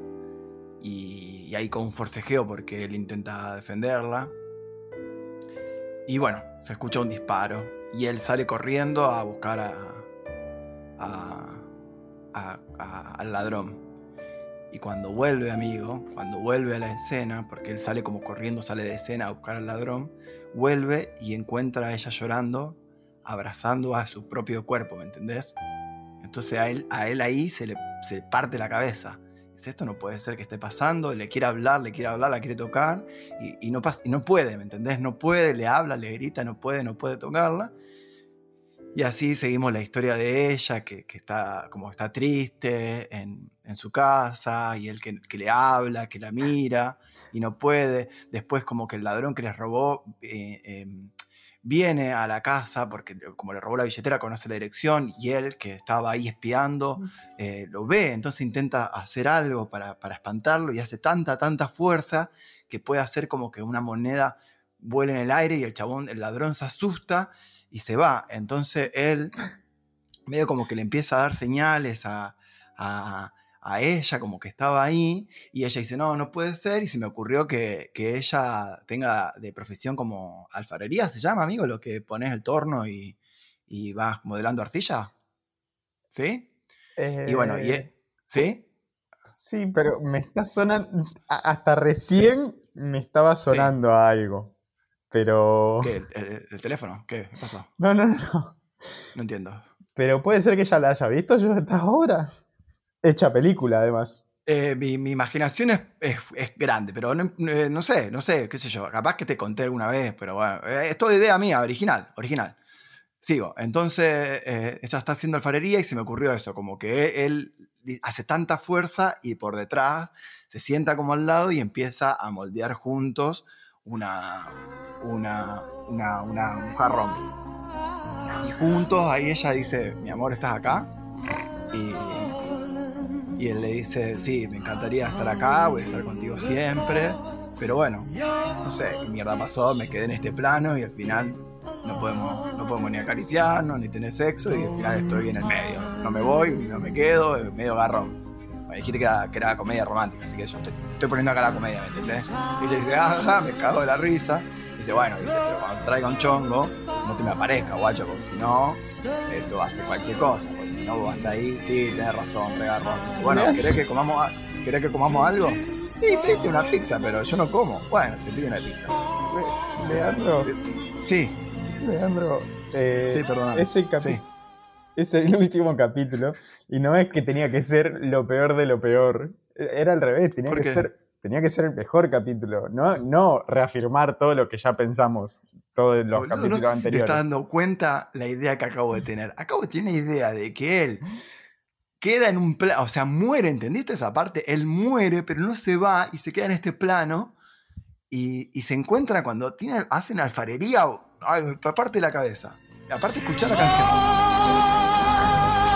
S2: Y, ahí con un forcejeo porque él intenta defenderla. Y bueno, se escucha un disparo. Y él sale corriendo a buscar a- a- al ladrón. Y cuando vuelve, amigo, cuando vuelve a la escena, porque él sale como corriendo, sale de escena a buscar al ladrón, vuelve y encuentra a ella llorando, abrazando a su propio cuerpo, ¿me entendés? Entonces a él, a él ahí se le, se parte la cabeza. Dice, esto no puede ser que esté pasando, le quiere hablar, le quiere hablar, la quiere tocar, y, y no, pas- y no puede, ¿me entendés? No puede, le habla, le grita, no puede, no puede tocarla. Y así seguimos la historia de ella, que, que está como está triste en, en su casa, y él que, que le habla, que la mira, y no puede. Después como que el ladrón que les robó eh, eh, viene a la casa, porque como le robó la billetera, conoce la dirección, y él que estaba ahí espiando, eh, lo ve, entonces intenta hacer algo para, para espantarlo, y hace tanta, tanta fuerza que puede hacer como que una moneda vuela en el aire, y el chabón, el ladrón se asusta, y se va. Entonces él <clears throat> medio como que le empieza a dar señales a, a- a ella, como que estaba ahí, y ella dice, no, no puede ser, y se me ocurrió que, que ella tenga de profesión como alfarería, se llama, amigo, lo que pones el torno y, y vas modelando arcilla. ¿Sí? Y bueno, y,
S1: Eh,
S2: e- ¿sí?
S1: Sí, pero me está sonando. Hasta recién me estaba sonando a algo. Pero.
S2: ¿Qué? <laughs> ¿El, el- el teléfono? ¿Qué? ¿Qué pasó?
S1: No, no, no.
S2: No entiendo.
S1: Pero puede ser que ya la haya visto yo esta obra. Hecha película, además.
S2: Eh, mi, mi imaginación es, es- es grande, pero no, eh, no sé, no sé, qué sé yo. Capaz que te conté alguna vez, pero bueno, eh, es toda idea mía, original, original. Sigo. Entonces, eh, ella está haciendo alfarería y se me ocurrió eso, como que él hace tanta fuerza y por detrás se sienta como al lado y empieza a moldear juntos una, una, una, una- un jarrón. Y juntos ahí ella dice, mi amor, ¿estás acá? Y, y él le dice, sí, me encantaría estar acá, voy a estar contigo siempre. Pero bueno, no sé qué mierda pasó, me quedé en este plano y al final no podemos, no podemos ni acariciarnos, ni tener sexo y al final estoy en el medio. No me voy, no me quedo, medio garrón. Me dijiste que era, que era comedia romántica, así que yo te, te estoy poniendo acá la comedia, ¿me entendés? Y ella dice, ajá, me cago de la risa. Y dice, bueno, dice, pero cuando traiga un chongo, no te me aparezca, guacho, porque si no, esto va a ser cualquier cosa, porque si no vos hasta ahí, sí, tenés razón, regarrón. Dice, bueno, ¿querés que comamos, a- ¿querés que comamos algo? Sí, pedite una pizza, pero yo no como. Bueno, se pide una pizza.
S1: Leandro,
S2: Sí,
S1: Leandro, eh,
S2: sí, perdón.
S1: ese capi-
S2: Sí.
S1: Es el último capítulo y no es que tenía que ser lo peor de lo peor. Era al revés, tenía
S2: ¿Por
S1: que
S2: qué?
S1: ser tenía que ser el mejor capítulo, no, no reafirmar todo lo que ya pensamos todos los
S2: Boludo, no
S1: capítulos
S2: sé si te estás dando cuenta la idea que acabo de tener. Acabo de tener una idea de que él queda en un plano, o sea, muere, ¿entendiste esa parte? Él muere, pero no se va y se queda en este plano y, y se encuentra cuando tiene, hacen alfarería, ay, aparte de la cabeza. Aparte escuchar la canción.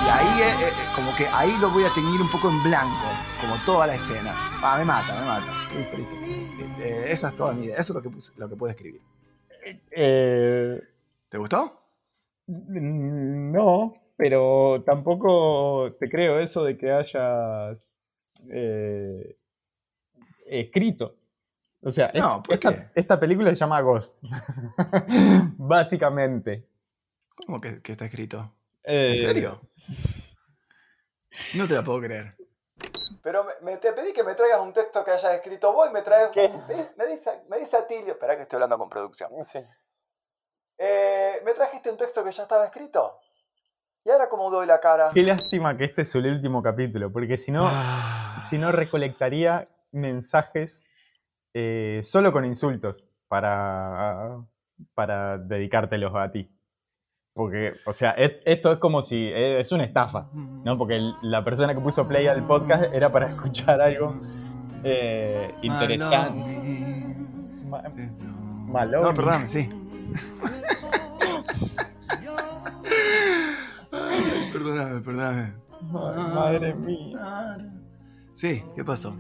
S2: Y ahí, eh, eh, como que ahí lo voy a teñir un poco en blanco, como toda la escena. Ah, me mata, me mata. Listo, listo. Eh, esa es toda mi idea. Eso es lo que, puse- lo que puedo escribir.
S1: Eh,
S2: ¿Te gustó?
S1: No, pero tampoco te creo eso de que hayas eh, escrito. O sea, es-
S2: No, ¿por
S1: esta, película se llama Ghost. <laughs> Básicamente.
S2: ¿Cómo que, que está escrito?
S1: Eh,
S2: ¿En serio? No te la puedo creer. Pero me, te pedí que me traigas un texto que hayas escrito vos y me traes.
S1: ¿Qué?
S2: Me, dice, me dice Atilio. Espera que estoy hablando con producción.
S1: Sí.
S2: Eh, ¿Me trajiste un texto que ya estaba escrito? ¿Y ahora cómo doy la cara?
S1: Qué lástima que este es el último capítulo, porque si no,
S2: Ah.
S1: si no recolectaría mensajes eh, solo con insultos para, para dedicártelos a ti. Porque, o sea, et- esto es como si eh, es una estafa, ¿no? Porque el- la persona que puso play al podcast era para <laughs> escuchar algo eh, interesante. Ma- Malone.
S2: No, perdón, sí. Ay, perdóname, perdóname.
S1: Ma- Madre mía.
S2: Sí, ¿qué pasó?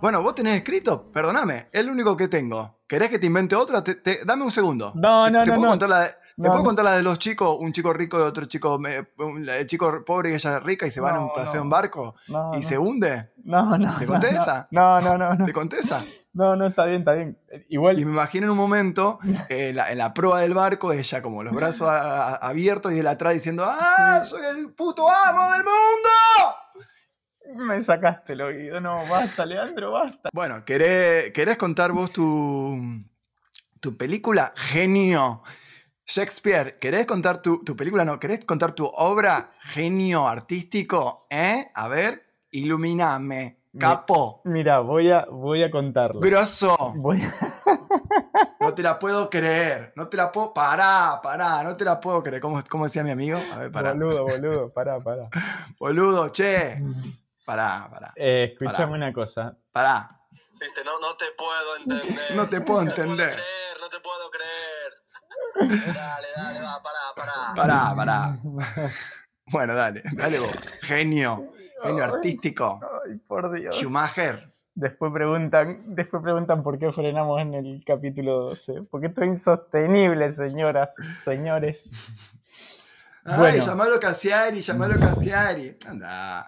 S2: Bueno, vos tenés escrito, perdóname, es el único que tengo. ¿Querés que te invente otra? Te- te- dame un segundo.
S1: No,
S2: Te-
S1: no,
S2: te
S1: no,
S2: puedo
S1: no.
S2: Contar la de, te puedo contar la de los chicos, un chico rico y otro chico, el chico pobre y ella rica y se van a un paseo en barco y se hunde.
S1: No, no.
S2: ¿Te conté
S1: no.
S2: esa?
S1: No, no, no, no.
S2: ¿Te conté esa?
S1: No, no, está bien, está bien. Igual.
S2: Y me imagino en un momento, <laughs> eh, la- en la proa del barco, ella como los brazos a- a- abiertos y él atrás diciendo, ¡Ah, soy el puto amo del mundo!
S1: Me sacaste el oído. No, basta, Leandro, basta.
S2: Bueno, ¿querés, querés contar vos tu, tu película? Genio. Shakespeare, ¿querés contar tu, tu película? No, ¿querés contar tu obra genio artístico? ¿Eh? A ver, ilumíname. Capo.
S1: Mira, voy a, voy a contarlo.
S2: Grosso.
S1: Voy a- <laughs>
S2: No te la puedo creer. No te la puedo. Pará, pará. No te la puedo creer. ¿Cómo, cómo decía mi amigo? A ver, pará.
S1: Boludo, <laughs> boludo, pará, pará.
S2: Boludo, che. <laughs> Pará, pará.
S1: Eh, escúchame
S2: Pará.
S1: una cosa.
S2: Pará.
S3: Viste, no, no te puedo entender.
S2: No te puedo
S3: No te puedo
S2: entender.
S3: creer, no te puedo creer. Dale, dale, va, pará, pará.
S2: Pará, pará. Bueno, dale, dale vos. Genio. Genio artístico.
S1: Ay, por Dios.
S2: Schumacher.
S1: Después preguntan, después preguntan por qué frenamos en el capítulo 12. Porque esto es insostenible, señoras, señores.
S2: Ay,
S1: Bueno.
S2: llamalo a Cassiari, llamalo a Cassiari. Anda.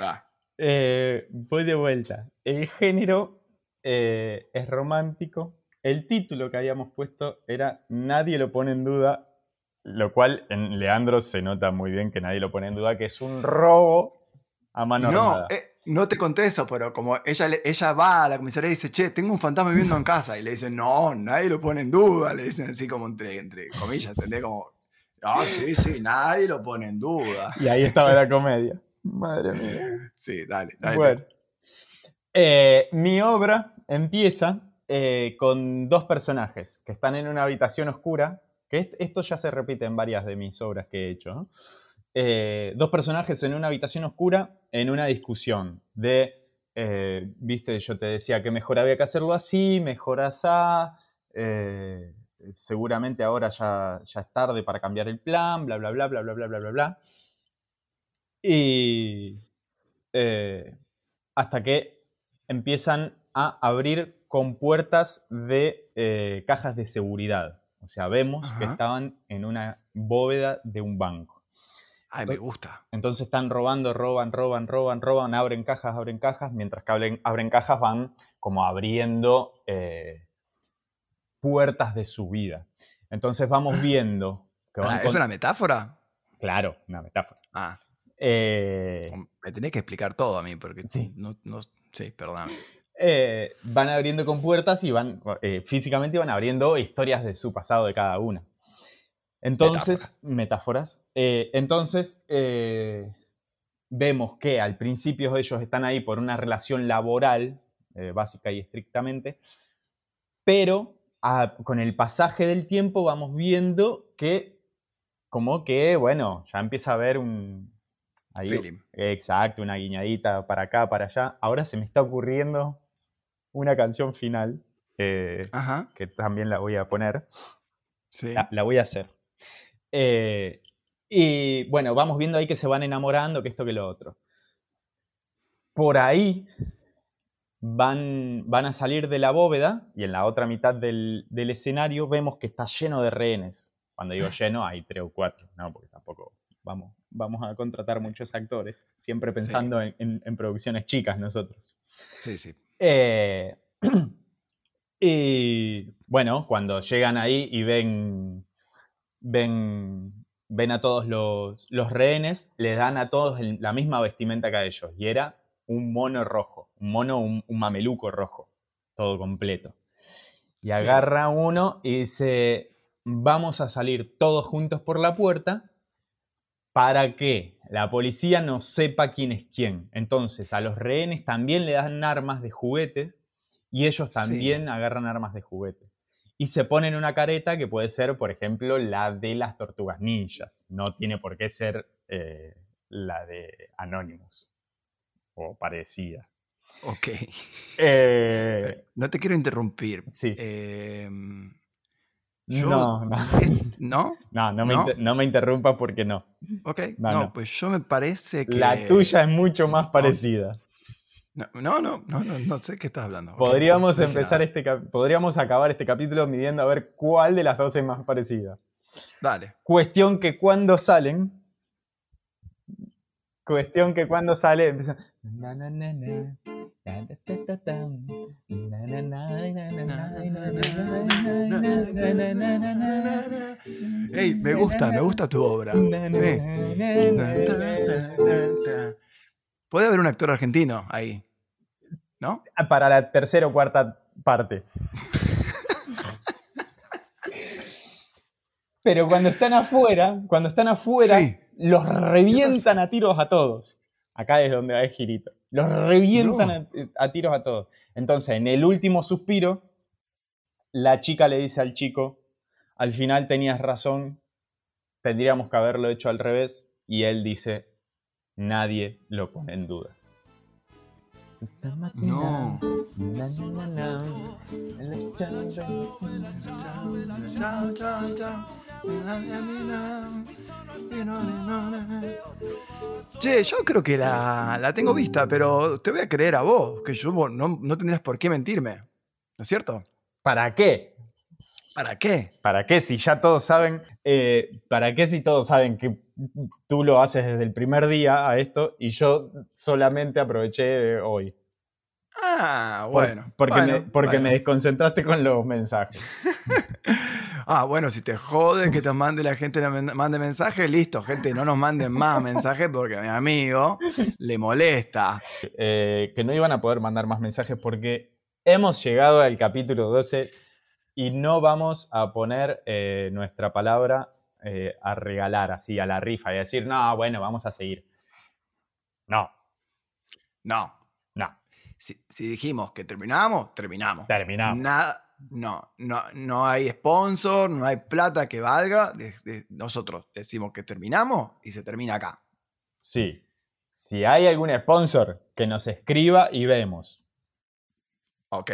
S2: Va.
S1: Eh, voy de vuelta. El género eh, es romántico. El título que habíamos puesto era Nadie lo pone en duda, lo cual en Leandro se nota muy bien que nadie lo pone en duda, que es un robo a mano
S2: No,
S1: armada.
S2: eh, no te conté eso, pero como ella, ella va a la comisaría y dice, che, tengo un fantasma viviendo en casa. Y le dicen, no, nadie lo pone en duda. Le dicen así como entre, entre comillas, ¿entendés? Como, ah, sí, sí, nadie lo pone en duda.
S1: Y ahí estaba la comedia. Madre mía.
S2: Sí, dale, dale.
S1: Bueno. Eh, mi obra empieza eh, con dos personajes que están en una habitación oscura, que est- esto ya se repite en varias de mis obras que he hecho. Eh, dos personajes en una habitación oscura en una discusión de, eh, viste, yo te decía que mejor había que hacerlo así, mejor asá, seguramente ahora ya, ya es tarde para cambiar el plan, bla, bla, bla, bla, bla, bla, bla, bla, bla. Y hasta que empiezan a abrir compuertas de eh, cajas de seguridad. O sea, vemos que estaban en una bóveda de un banco.
S2: Ay, me gusta.
S1: Entonces están robando, roban, roban, roban, roban, abren cajas, abren cajas, mientras que abren, abren cajas van como abriendo eh, puertas de su vida. Entonces vamos viendo que van
S2: Ah, ¿Es
S1: con-
S2: una metáfora?
S1: Claro, una metáfora.
S2: Ah,
S1: Eh,
S2: me tenés que explicar todo a mí, porque
S1: Sí.
S2: no, no, sí, perdóname.
S1: Eh, van abriendo con puertas y van, eh, físicamente van abriendo historias de su pasado de cada una. Entonces, metáforas. Eh, entonces, eh, vemos que al principio ellos están ahí por una relación laboral, básica y estrictamente, pero a- con el pasaje del tiempo vamos viendo que, como que, bueno, ya empieza a haber un... ahí-. Exacto, una guiñadita para acá, para allá. Ahora se me está ocurriendo una canción final, eh,
S2: Ajá.
S1: que también la voy a poner.
S2: Sí.
S1: La, la voy a hacer. Eh, y bueno, vamos viendo ahí que se van enamorando, que esto que lo otro. Por ahí van, van a salir de la bóveda y en la otra mitad del, del escenario vemos que está lleno de rehenes. Cuando digo <laughs> lleno, hay tres o cuatro, ¿no? Porque tampoco vamos, vamos a contratar muchos actores, siempre pensando en- en- en producciones chicas nosotros.
S2: Sí, sí.
S1: Eh, <clears throat> y bueno, cuando llegan ahí y ven, ven, ven a todos los, los rehenes, les dan a todos el- la misma vestimenta que a ellos. Y era un mono rojo, un mono, un, un mameluco rojo, todo completo. Y
S2: Sí.
S1: agarra uno y dice, vamos a salir todos juntos por la puerta para que la policía no sepa quién es quién. Entonces, a los rehenes también le dan armas de juguete y ellos también agarran armas de juguete. Y se ponen una careta que puede ser, por ejemplo, la de las tortugas ninjas. No tiene por qué ser eh, la de Anonymous. O parecida.
S2: Ok.
S1: Eh,
S2: No te quiero interrumpir.
S1: sí.
S2: Eh, yo-
S1: no, no, <laughs>
S2: ¿No?
S1: no, no me,
S2: ¿No?
S1: me interrumpas porque no.
S2: Ok.
S1: No,
S2: No, pues yo me parece que.
S1: La tuya es mucho más parecida.
S2: No, no, no, no, no, sé qué estás hablando.
S1: Podríamos empezar este podríamos acabar este capítulo midiendo a ver cuál de las dos es más parecida.
S2: Dale.
S1: Cuestión que cuando salen. Cuestión que cuando sale empiezan. na, na, na,
S2: Ey, me gusta, me gusta tu obra. Puede haber un actor argentino ahí, ¿no?
S1: Para la tercera o cuarta parte. Pero cuando están afuera, cuando están afuera, los revientan a tiros a todos. Acá es donde va el girito. Los revientan
S2: No.
S1: a, a tiros a todos. Entonces, en el último suspiro, la chica le dice al chico, al final tenías razón, tendríamos que haberlo hecho al revés. Y él dice, nadie lo pone en duda.
S2: No. Chao, chao, chao. Che, yo creo que la, la tengo vista, pero te voy a creer a vos, que yo no, no tendrías por qué mentirme. ¿No es cierto?
S1: ¿Para qué?
S2: ¿Para qué?
S1: ¿Para qué si ya todos saben? eh, ¿Para qué si todos saben que tú lo haces desde el primer día a esto y yo solamente aproveché hoy?
S2: Ah,
S1: Por-
S2: bueno.
S1: porque
S2: bueno,
S1: me, porque
S2: bueno.
S1: me desconcentraste con los mensajes. <laughs>
S2: Ah, bueno, si te jode que te mande la gente mande mensajes, listo, gente, no nos manden más mensajes porque a mi amigo le molesta.
S1: Eh, que no iban a poder mandar más mensajes porque hemos llegado al capítulo 12 y no vamos a poner eh, nuestra palabra eh, a regalar así a la rifa y a decir, no, bueno, vamos a seguir. No,
S2: No.
S1: no,
S2: Si, si dijimos que terminamos, terminamos.
S1: terminamos.
S2: Nada, no, no, no hay sponsor, no hay plata que valga. de- de- nosotros decimos que terminamos y se termina acá.
S1: Sí. Si hay algún sponsor que nos escriba y vemos.
S2: Ok.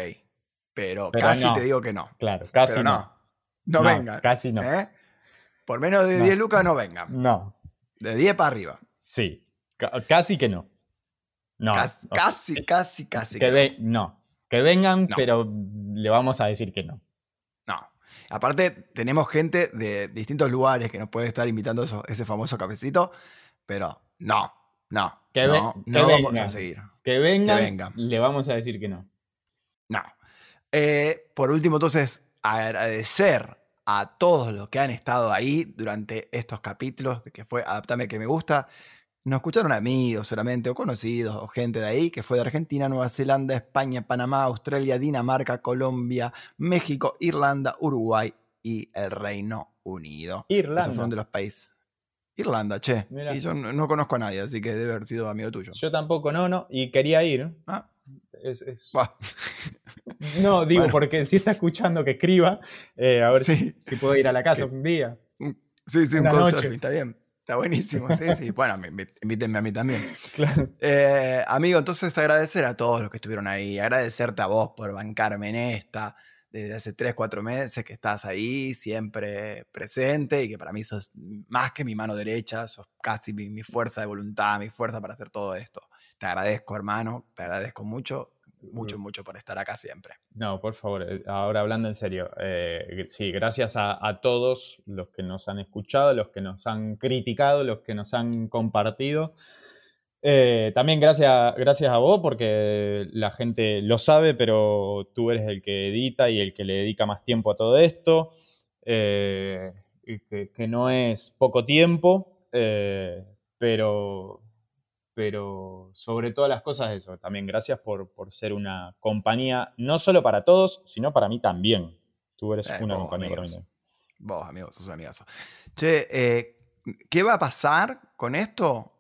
S2: Pero,
S1: Pero
S2: casi
S1: no.
S2: te digo que no.
S1: Claro, casi
S2: Pero
S1: no.
S2: no. No, vengan.
S1: Casi no.
S2: ¿eh? Por menos de
S1: No.
S2: 10 lucas no vengan.
S1: No.
S2: De 10 para arriba.
S1: Sí. Ca- casi que no. No.
S2: Casi, casi, casi, casi.
S1: que
S2: que
S1: no. Que vengan, pero le vamos a decir que no.
S2: No. Aparte, tenemos gente de distintos lugares que nos puede estar invitando eso- ese famoso cafecito, pero no, no,
S1: Que
S2: no,
S1: que
S2: vamos a seguir.
S1: Que vengan,
S2: vengan.
S1: le vamos a decir que no.
S2: No. Eh, por último, entonces, agradecer a todos los que han estado ahí durante estos capítulos de que fue Adaptame que me gusta. nos escucharon amigos solamente, o conocidos, o gente de ahí, que fue de Argentina, Nueva Zelanda, España, Panamá, Australia, Dinamarca, Colombia, México, Irlanda, Uruguay y el Reino Unido.
S1: Irlanda.
S2: Esos fueron de los países. Irlanda, che.
S1: Mirá.
S2: Y yo no, no conozco a nadie, así que debe haber sido amigo tuyo.
S1: Yo tampoco, no, no. Y quería ir.
S2: Ah,
S1: Es- es-
S2: buah.
S1: No, <laughs> digo,
S2: Bueno.
S1: porque si está escuchando que escriba, eh, a ver si,
S2: Sí.
S1: si puedo ir a la casa un día.
S2: Sí, sí, un está bien. Está buenísimo, sí, sí. Bueno, me- me- invítenme a mí también. <laughs>
S1: Claro.
S2: Eh, amigo, entonces agradecer a todos los que estuvieron ahí, agradecerte a vos por bancarme en esta, desde hace 3, 4 meses que estás ahí, siempre presente y que para mí sos más que mi mano derecha, sos casi mi, mi fuerza de voluntad, mi fuerza para hacer todo esto. Te agradezco, hermano, te agradezco mucho, mucho, mucho por estar acá siempre.
S1: No, por favor, eh, ahora hablando en serio, eh, sí, gracias a, a todos los que nos han escuchado, los que nos han criticado, los que nos han compartido. Eh, también gracias, gracias a vos, porque la gente lo sabe, pero tú eres el que edita y el que le dedica más tiempo a todo esto, eh, que, que no es poco tiempo, pero, pero sobre todas las cosas eso. También gracias por, por ser una compañía, no solo para todos, sino para mí también. Tú eres
S2: Eh,
S1: una
S2: vos,
S1: compañía para mí.
S2: amigos. Vos, amigo, sos un amigazo. Che, eh, ¿qué va a pasar con esto?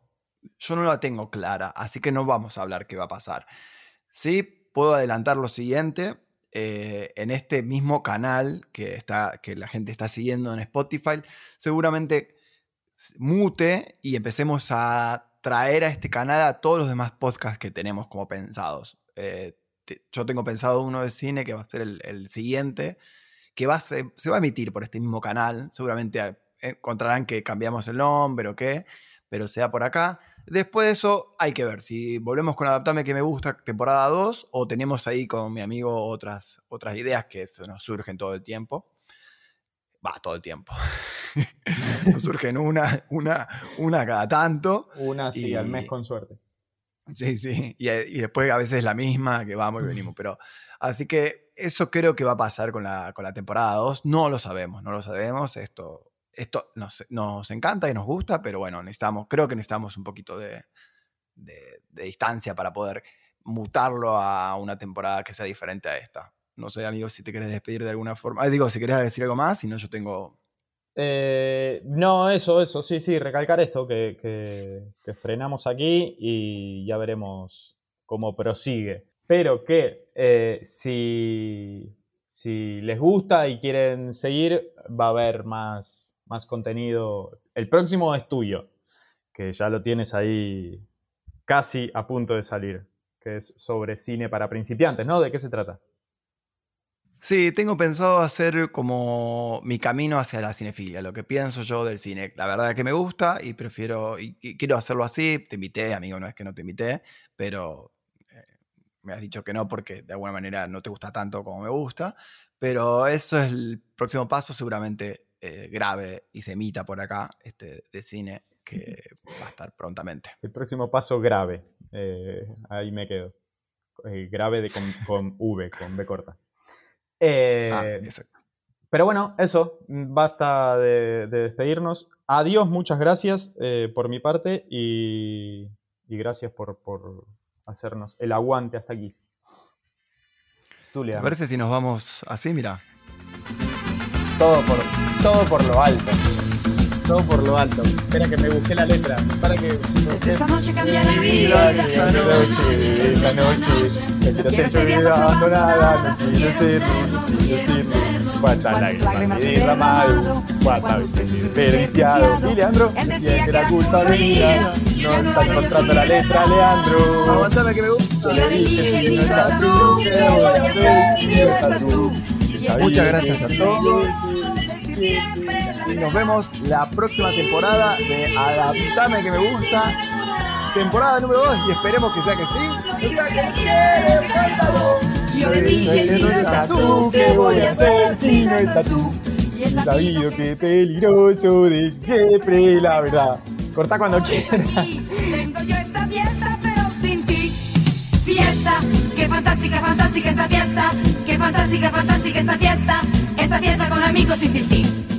S2: Yo no la tengo clara, así que no vamos a hablar qué va a pasar. Sí, puedo adelantar lo siguiente. eh, en este mismo canal que, está, que la gente está siguiendo en Spotify, seguramente mute y empecemos a traer a este canal a todos los demás podcasts que tenemos como pensados. Eh, yo tengo pensado uno de cine que va a ser el, siguiente, que va se va a emitir por este mismo canal. Seguramente eh, encontrarán que cambiamos el nombre o qué, pero sea por acá. Después de eso, hay que ver si volvemos con Adaptame que me gusta, temporada 2, o tenemos ahí con mi amigo otras, otras ideas que se nos surgen todo el tiempo. Va, todo el tiempo. <laughs> nos surgen una, una, una cada tanto.
S1: Una sí, al mes con suerte.
S2: Sí, sí. Y, y después a veces la misma, que vamos y venimos. Pero, así que eso creo que va a pasar con la, con la temporada 2. No lo sabemos, no lo sabemos. Esto, esto nos, nos encanta y nos gusta, pero bueno, necesitamos, creo que necesitamos un poquito de, de- de distancia para poder mutarlo a una temporada que sea diferente a esta. No sé, amigos, si te querés despedir de alguna forma. Ah, digo, si querés decir algo más, si no, yo tengo.
S1: Eh, no, eso, eso, sí, sí, recalcar esto, que, que- que frenamos aquí y ya veremos cómo prosigue. Pero que eh, si, si les gusta y quieren seguir, va a haber más, más contenido. El próximo es tuyo, que ya lo tienes ahí casi a punto de salir, que es sobre cine para principiantes, ¿no? ¿De qué se trata?
S2: Sí, tengo pensado hacer como mi camino hacia la cinefilia, lo que pienso yo del cine. La verdad es que me gusta y prefiero, y, y quiero hacerlo así. Te invité, amigo, no es que no te invité, pero eh, me has dicho que no porque de alguna manera no te gusta tanto como me gusta. Pero eso es el próximo paso, seguramente eh, grave y se emita por acá, este de cine, que va a estar prontamente.
S1: El próximo paso grave. eh, ahí me quedo. Grave de con, con V, con B corta. Eh,
S2: Ah, exacto.
S1: pero bueno, eso. Basta de, de despedirnos. Adiós, muchas gracias eh, por mi parte y, y gracias por, por hacernos el aguante hasta aquí. Tú,
S2: ¿Te parece si nos vamos así? Mira.
S1: Todo por, todo por lo alto. Todo por lo alto. Espera que me busqué la letra. Para que.
S8: Esta noche cambia la
S1: Mi
S8: vida.
S1: vida, esta noche, esta noche. No quiero ser tu vida abandonada, no quiero ser, ser. Cuántas lágrimas he derramado, cuántas veces he desperdiciado. Y Leandro decía que la culpa no está encontrando la letra, Leandro.
S2: Aguantame que me gusta.
S1: Yo le dije, si no estás tú, ¿qué voy a hacer si no estás tú?
S2: Muchas gracias a todos. Y nos vemos la próxima temporada de Adaptame que me gusta. Temporada número 2 y esperemos que sea que sí. Día que quieres, cántalo.
S8: Yo le dije, si no estás tú,
S1: ¿qué voy a hacer si no estás tú?
S8: Y
S1: sabido que peligroso de siempre la verdad. Corta cuando quieras.
S8: Tengo yo esta fiesta, pero sin ti. Fiesta, qué fantástica, fantástica esta fiesta. Qué fantástica, fantástica esta fiesta. Esta fiesta con amigos y sin ti.